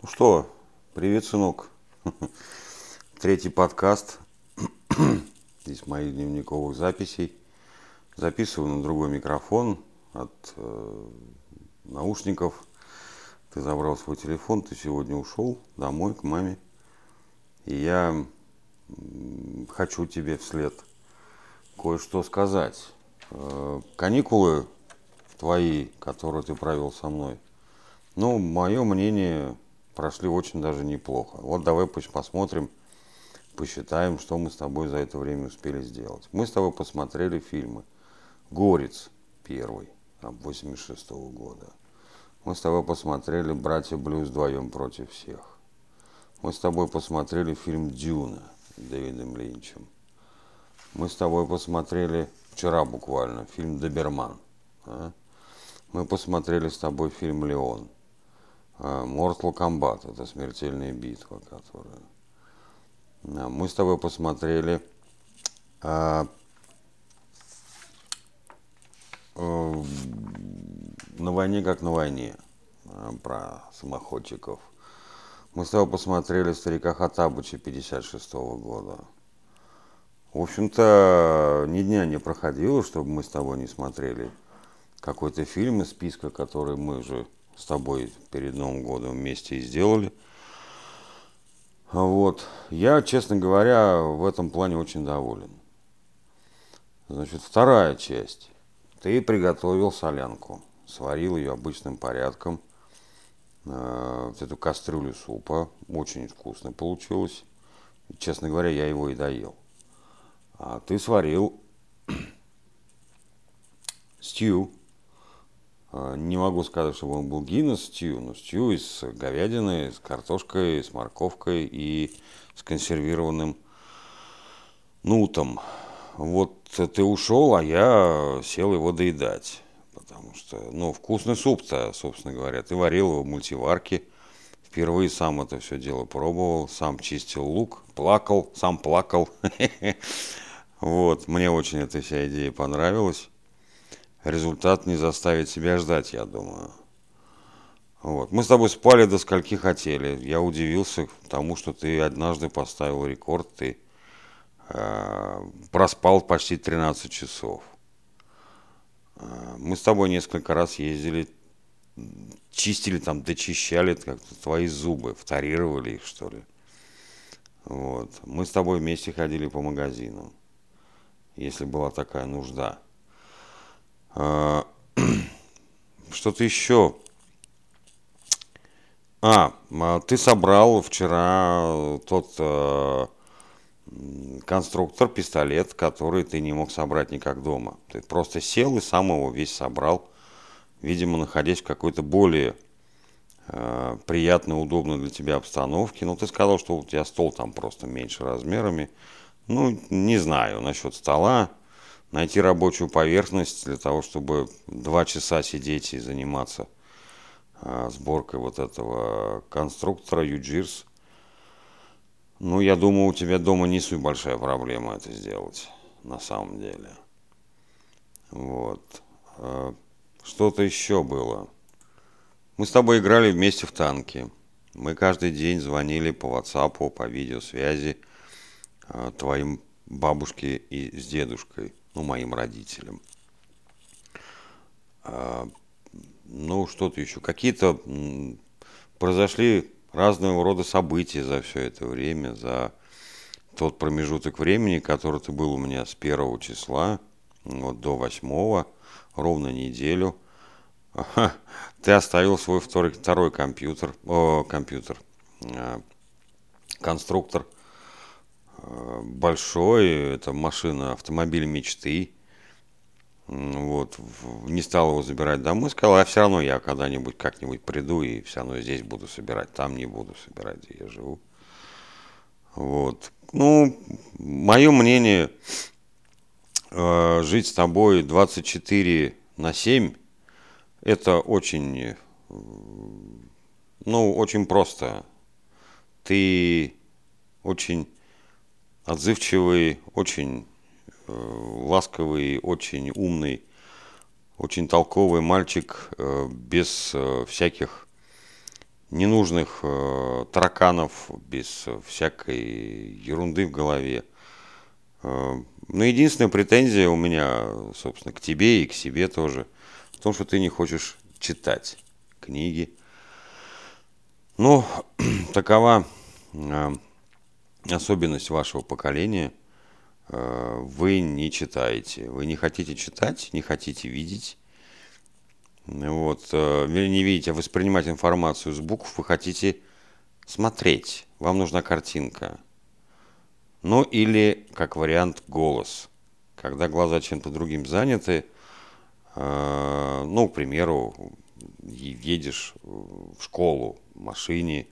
Ну что, привет, сынок. Третий подкаст. Здесь моих дневниковых записей. Записываю на другой микрофон от э, наушников. Ты забрал свой телефон, ты сегодня ушел домой к маме. И я хочу тебе вслед кое-что сказать. Э, каникулы твои, которые ты провел со мной, ну, мое мнение, прошли очень даже неплохо. Вот давай пусть посмотрим, посчитаем, что мы с тобой за это время успели сделать. Мы с тобой посмотрели фильмы. «Горец» первый, 86 -го года. Мы с тобой посмотрели «Братья Блюз вдвоем против всех». Мы с тобой посмотрели фильм «Дюна» Дэвидом Линчем. Мы с тобой посмотрели вчера буквально фильм «Доберман». А? Мы посмотрели с тобой фильм «Леон». А, Mortal Kombat – это смертельная битва, которая... Мы с тобой посмотрели а, э, на войне как на войне а, про самоходчиков. Мы с тобой посмотрели старика Хатабыча 56 -го года. В общем-то, ни дня не проходило, чтобы мы с тобой не смотрели какой-то фильм из списка, который мы же с тобой перед Новым годом вместе и сделали. Вот. Я, честно говоря, в этом плане очень доволен. Значит, вторая часть. Ты приготовил солянку, сварил ее обычным порядком. Э, вот эту кастрюлю супа. Очень вкусно получилось. Честно говоря, я его и доел. А ты сварил стью а, не могу сказать, чтобы он был Гиннес стью, но стью из говядины, с картошкой, с морковкой и с консервированным нутом. Вот ты ушел, а я сел его доедать. Потому что, ну, вкусный суп-то, собственно говоря. Ты варил его в мультиварке. Впервые сам это все дело пробовал, сам чистил лук, плакал, сам плакал. Вот, мне очень эта вся идея понравилась результат не заставит себя ждать, я думаю. Вот. Мы с тобой спали до скольки хотели. Я удивился тому, что ты однажды поставил рекорд. Ты э, проспал почти 13 часов. Э, мы с тобой несколько раз ездили, чистили там, дочищали как-то твои зубы, вторировали их, что ли. Вот. Мы с тобой вместе ходили по магазину, если была такая нужда. А, что-то еще. А, а, ты собрал вчера тот э, конструктор, пистолет, который ты не мог собрать никак дома. Ты просто сел и сам его весь собрал, видимо, находясь в какой-то более э, приятной, удобной для тебя обстановке. Но ты сказал, что у тебя стол там просто меньше размерами. Ну, не знаю насчет стола найти рабочую поверхность для того, чтобы два часа сидеть и заниматься а, сборкой вот этого конструктора UGIRS. Ну, я думаю, у тебя дома не суть большая проблема это сделать, на самом деле. Вот. А, что-то еще было. Мы с тобой играли вместе в танки. Мы каждый день звонили по WhatsApp, по видеосвязи а, твоим бабушке и с дедушкой ну, моим родителям. А, ну, что-то еще. Какие-то произошли разного рода события за все это время, за тот промежуток времени, который ты был у меня с первого числа вот, до восьмого, ровно неделю. Ты оставил свой второй, второй компьютер, о, компьютер, э, конструктор – большой, это машина, автомобиль мечты. Вот, не стал его забирать домой, сказал, а все равно я когда-нибудь как-нибудь приду и все равно здесь буду собирать, там не буду собирать, где я живу. Вот. Ну, мое мнение, э, жить с тобой 24 на 7, это очень, ну, очень просто. Ты очень отзывчивый, очень э, ласковый, очень умный, очень толковый мальчик, э, без э, всяких ненужных тараканов, без всякой ерунды в голове. Но единственная претензия у меня, собственно, к тебе и к себе тоже, в том, что ты не хочешь читать книги. Ну, такова особенность вашего поколения. Э, вы не читаете, вы не хотите читать, не хотите видеть. Вот, э, не видите, а воспринимать информацию с букв, вы хотите смотреть. Вам нужна картинка. Ну или, как вариант, голос. Когда глаза чем-то другим заняты, э, ну, к примеру, едешь в школу в машине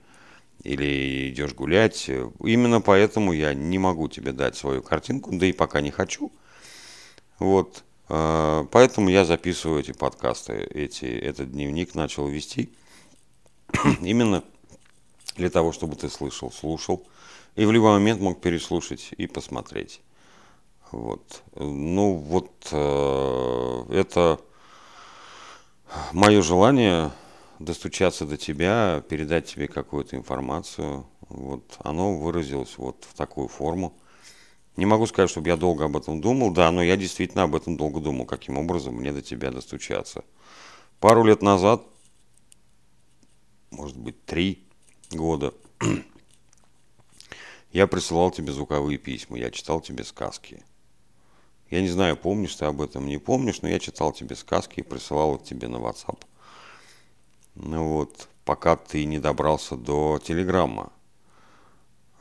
или идешь гулять. Именно поэтому я не могу тебе дать свою картинку, да и пока не хочу. Вот. Э, поэтому я записываю эти подкасты, эти, этот дневник начал вести именно для того, чтобы ты слышал, слушал и в любой момент мог переслушать и посмотреть. Вот. Ну вот э, это мое желание достучаться до тебя, передать тебе какую-то информацию. Вот оно выразилось вот в такую форму. Не могу сказать, чтобы я долго об этом думал, да, но я действительно об этом долго думал, каким образом мне до тебя достучаться. Пару лет назад, может быть, три года, я присылал тебе звуковые письма, я читал тебе сказки. Я не знаю, помнишь ты об этом, не помнишь, но я читал тебе сказки и присылал их тебе на WhatsApp. Ну вот, пока ты не добрался до Телеграмма.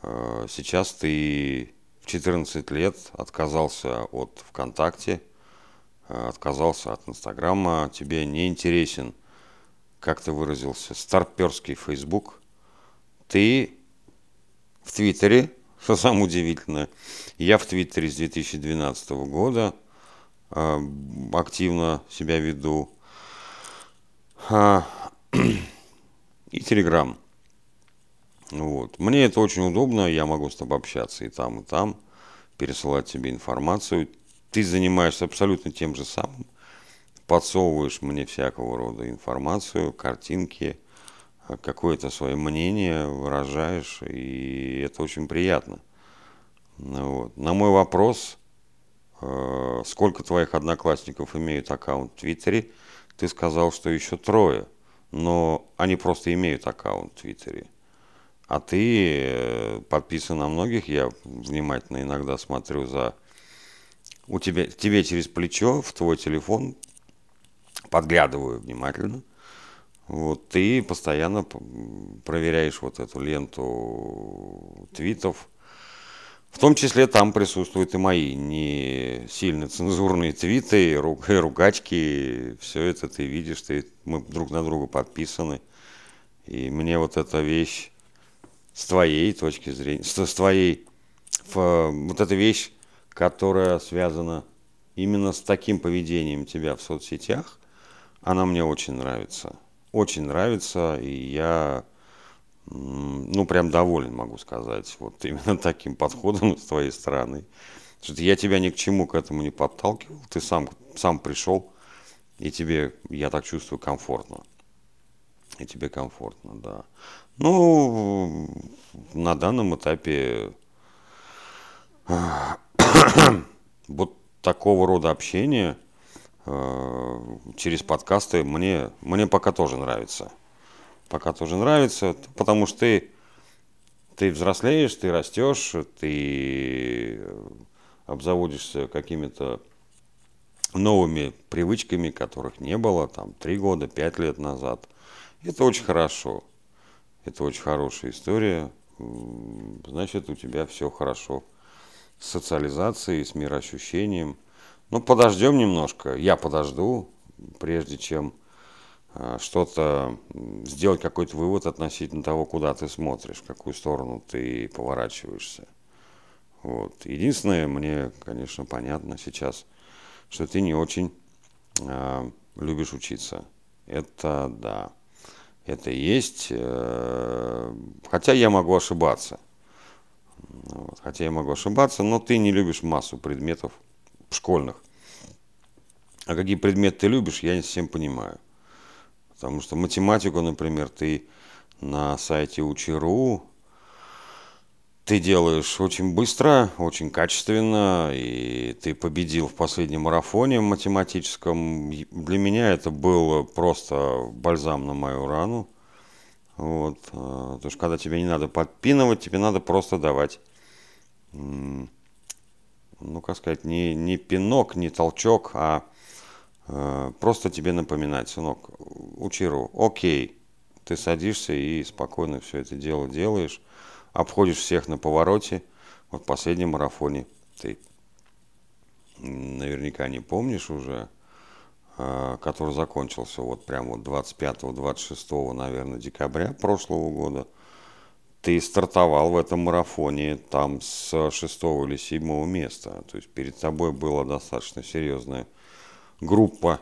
Э, сейчас ты в 14 лет отказался от ВКонтакте, э, отказался от Инстаграма, тебе не интересен, как ты выразился, старперский Фейсбук. Ты в Твиттере, что самое удивительное, я в Твиттере с 2012 года э, активно себя веду. И Телеграм. Вот. Мне это очень удобно, я могу с тобой общаться и там, и там, пересылать тебе информацию. Ты занимаешься абсолютно тем же самым, подсовываешь мне всякого рода информацию, картинки, какое-то свое мнение выражаешь, и это очень приятно. Вот. На мой вопрос, э, сколько твоих одноклассников имеют аккаунт в Твиттере, ты сказал, что еще трое, но они просто имеют аккаунт в Твиттере. А ты э, подписан на многих, я внимательно иногда смотрю за... У тебя, тебе через плечо в твой телефон подглядываю внимательно. Вот ты постоянно проверяешь вот эту ленту твитов. В том числе там присутствуют и мои не сильно цензурные твиты, и ругачки. Все это ты видишь, ты, мы друг на друга подписаны. И мне вот эта вещь с твоей точки зрения, с, с твоей, в, вот эта вещь, которая связана именно с таким поведением тебя в соцсетях, она мне очень нравится. Очень нравится, и я, ну, прям доволен, могу сказать, вот именно таким подходом с твоей стороны. Что я тебя ни к чему к этому не подталкивал, ты сам, сам пришел, и тебе, я так чувствую, комфортно. И тебе комфортно, да. Ну, на данном этапе вот такого рода общение э, через подкасты мне, мне пока тоже нравится. Пока тоже нравится, потому что ты, ты взрослеешь, ты растешь, ты обзаводишься какими-то новыми привычками, которых не было там три года, пять лет назад. Это очень хорошо. Это очень хорошая история. Значит, у тебя все хорошо с социализацией, с мироощущением. Ну, подождем немножко. Я подожду, прежде чем что-то сделать какой-то вывод относительно того, куда ты смотришь, в какую сторону ты поворачиваешься. Вот. Единственное, мне, конечно, понятно сейчас, что ты не очень э, любишь учиться. Это да это есть, э, хотя я могу ошибаться. Вот, хотя я могу ошибаться, но ты не любишь массу предметов школьных. А какие предметы ты любишь, я не совсем понимаю. Потому что математику, например, ты на сайте Учи.ру ты делаешь очень быстро, очень качественно, и ты победил в последнем марафоне математическом. Для меня это было просто бальзам на мою рану. Вот. Э, потому что когда тебе не надо подпинывать, тебе надо просто давать, ну, как сказать, не, не пинок, не толчок, а просто тебе напоминать, сынок, учиру, окей, ты садишься и спокойно все это дело делаешь обходишь всех на повороте. Вот в последнем марафоне ты наверняка не помнишь уже, а, который закончился вот прямо вот 25-26, наверное, декабря прошлого года. Ты стартовал в этом марафоне там с шестого или седьмого места. То есть перед тобой была достаточно серьезная группа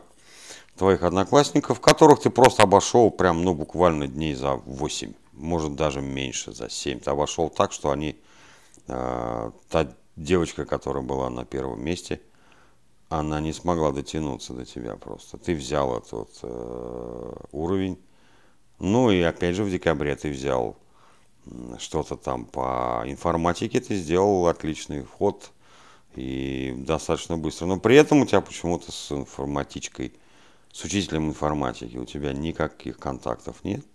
твоих одноклассников, которых ты просто обошел прям, ну, буквально дней за 8 может даже меньше, за 7. Ты обошел так, что они, э, та девочка, которая была на первом месте, она не смогла дотянуться до тебя просто. Ты взял этот э, уровень. Ну и опять же в декабре ты взял что-то там по информатике, ты сделал отличный вход и достаточно быстро. Но при этом у тебя почему-то с информатичкой, с учителем информатики у тебя никаких контактов нет.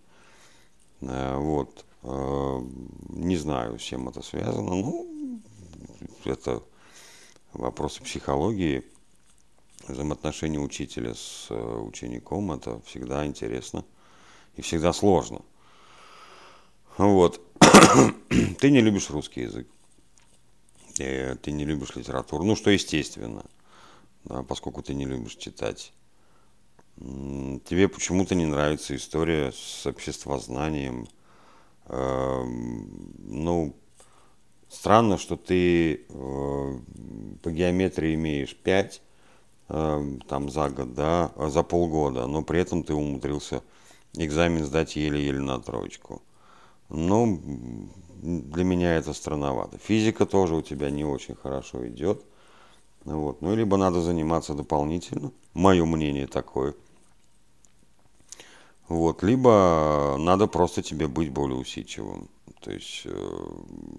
Э, вот. Э, не знаю, с чем это связано. Ну, это вопросы психологии, взаимоотношения учителя с э, учеником. Это всегда интересно и всегда сложно. Вот. Ты не любишь русский язык. Ты не любишь литературу. Ну, что естественно, да, поскольку ты не любишь читать тебе почему-то не нравится история с обществознанием. Эм, ну, странно, что ты э, по геометрии имеешь 5 эм, там за год, да, а за полгода, но при этом ты умудрился экзамен сдать еле-еле на троечку. Ну, для меня это странновато. Физика тоже у тебя не очень хорошо идет. Вот. Ну, либо надо заниматься дополнительно. Мое мнение такое – вот, либо надо просто тебе быть более усидчивым. То есть э,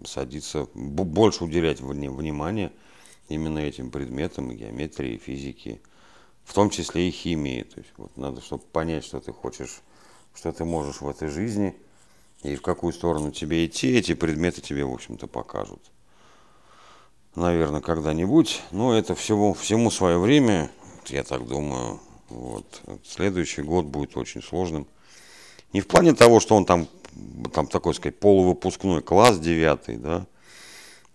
садиться, больше уделять внимание именно этим предметам, геометрии, и физике, в том числе и химии. То есть вот надо, чтобы понять, что ты хочешь, что ты можешь в этой жизни, и в какую сторону тебе идти, эти предметы тебе, в общем-то, покажут. Наверное, когда-нибудь. Но это всего, всему свое время, я так думаю, вот. Следующий год будет очень сложным. Не в плане того, что он там, там такой, сказать, полувыпускной класс девятый, да,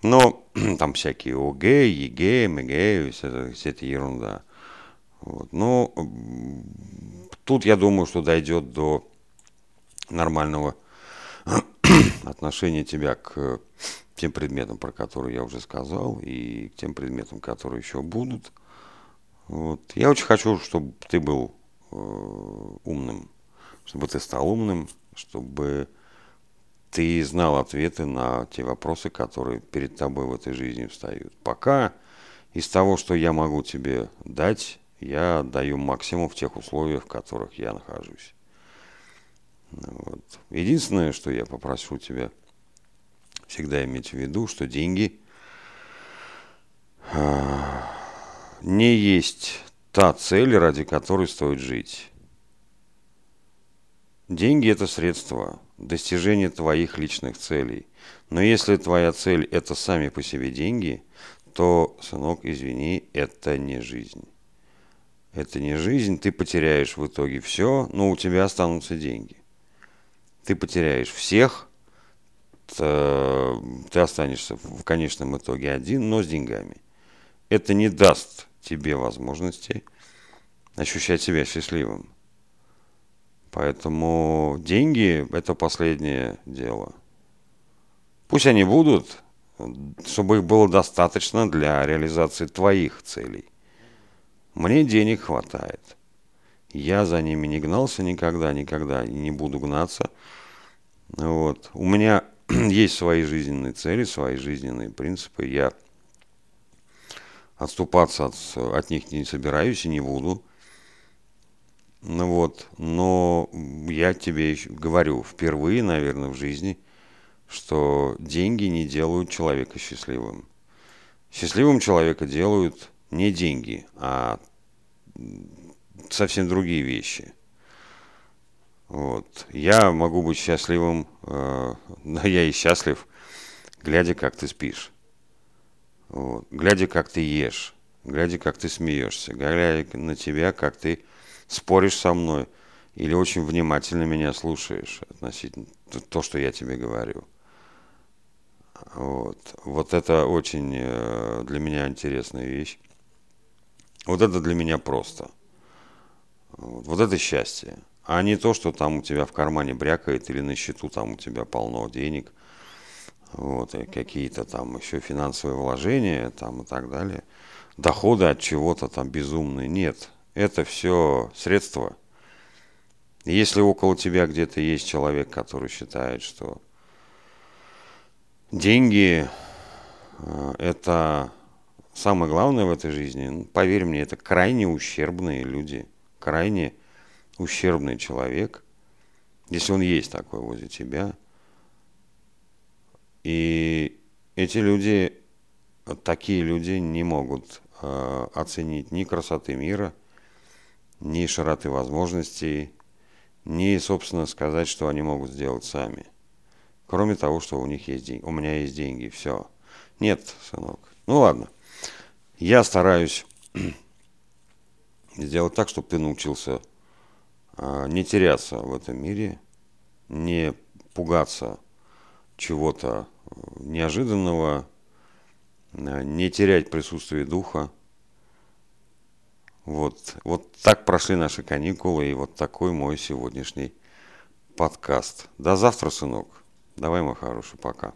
но там всякие ОГЭ, ЕГЭ, МГЭ, вся, вся эта ерунда. Вот. Но тут я думаю, что дойдет до нормального отношения тебя к тем предметам, про которые я уже сказал, и к тем предметам, которые еще будут – вот. Я очень хочу, чтобы ты был э, умным, чтобы ты стал умным, чтобы ты знал ответы на те вопросы, которые перед тобой в этой жизни встают. Пока из того, что я могу тебе дать, я даю максимум в тех условиях, в которых я нахожусь. Вот. Единственное, что я попрошу тебя всегда иметь в виду, что деньги не есть та цель, ради которой стоит жить. Деньги – это средство достижения твоих личных целей. Но если твоя цель – это сами по себе деньги, то, сынок, извини, это не жизнь. Это не жизнь, ты потеряешь в итоге все, но у тебя останутся деньги. Ты потеряешь всех, ты останешься в конечном итоге один, но с деньгами. Это не даст тебе возможности ощущать себя счастливым. Поэтому деньги – это последнее дело. Пусть они будут, чтобы их было достаточно для реализации твоих целей. Мне денег хватает. Я за ними не гнался никогда, никогда и не буду гнаться. Вот. У меня есть свои жизненные цели, свои жизненные принципы. Я отступаться от, от них не собираюсь и не буду. Ну вот, но я тебе говорю впервые, наверное, в жизни, что деньги не делают человека счастливым. Счастливым человека делают не деньги, а совсем другие вещи. Вот. Я могу быть счастливым, э, да я и счастлив, глядя, как ты спишь. Вот. Глядя, как ты ешь, глядя, как ты смеешься, глядя на тебя, как ты споришь со мной или очень внимательно меня слушаешь относительно то, что я тебе говорю. Вот, вот это очень э, для меня интересная вещь. Вот это для меня просто. Вот, это счастье. А не то, что там у тебя в кармане брякает или на счету там у тебя полно денег. Вот, и какие-то там еще финансовые вложения там и так далее. Доходы от чего-то там безумные. Нет, это все средства. Если около тебя где-то есть человек, который считает, что деньги э, это самое главное в этой жизни, ну, поверь мне, это крайне ущербные люди, крайне ущербный человек, если он есть такой возле тебя. И эти люди, такие люди не могут э, оценить ни красоты мира, ни широты возможностей, ни, собственно, сказать, что они могут сделать сами. Кроме того, что у них есть деньги. У меня есть деньги, все. Нет, сынок. Ну ладно. Я стараюсь сделать так, чтобы ты научился а, не теряться в этом мире, не пугаться чего-то э, неожиданного, э, не терять присутствие духа. Вот, вот так прошли наши каникулы, и вот такой мой сегодняшний подкаст. До завтра, сынок. Давай, мой хороший, пока.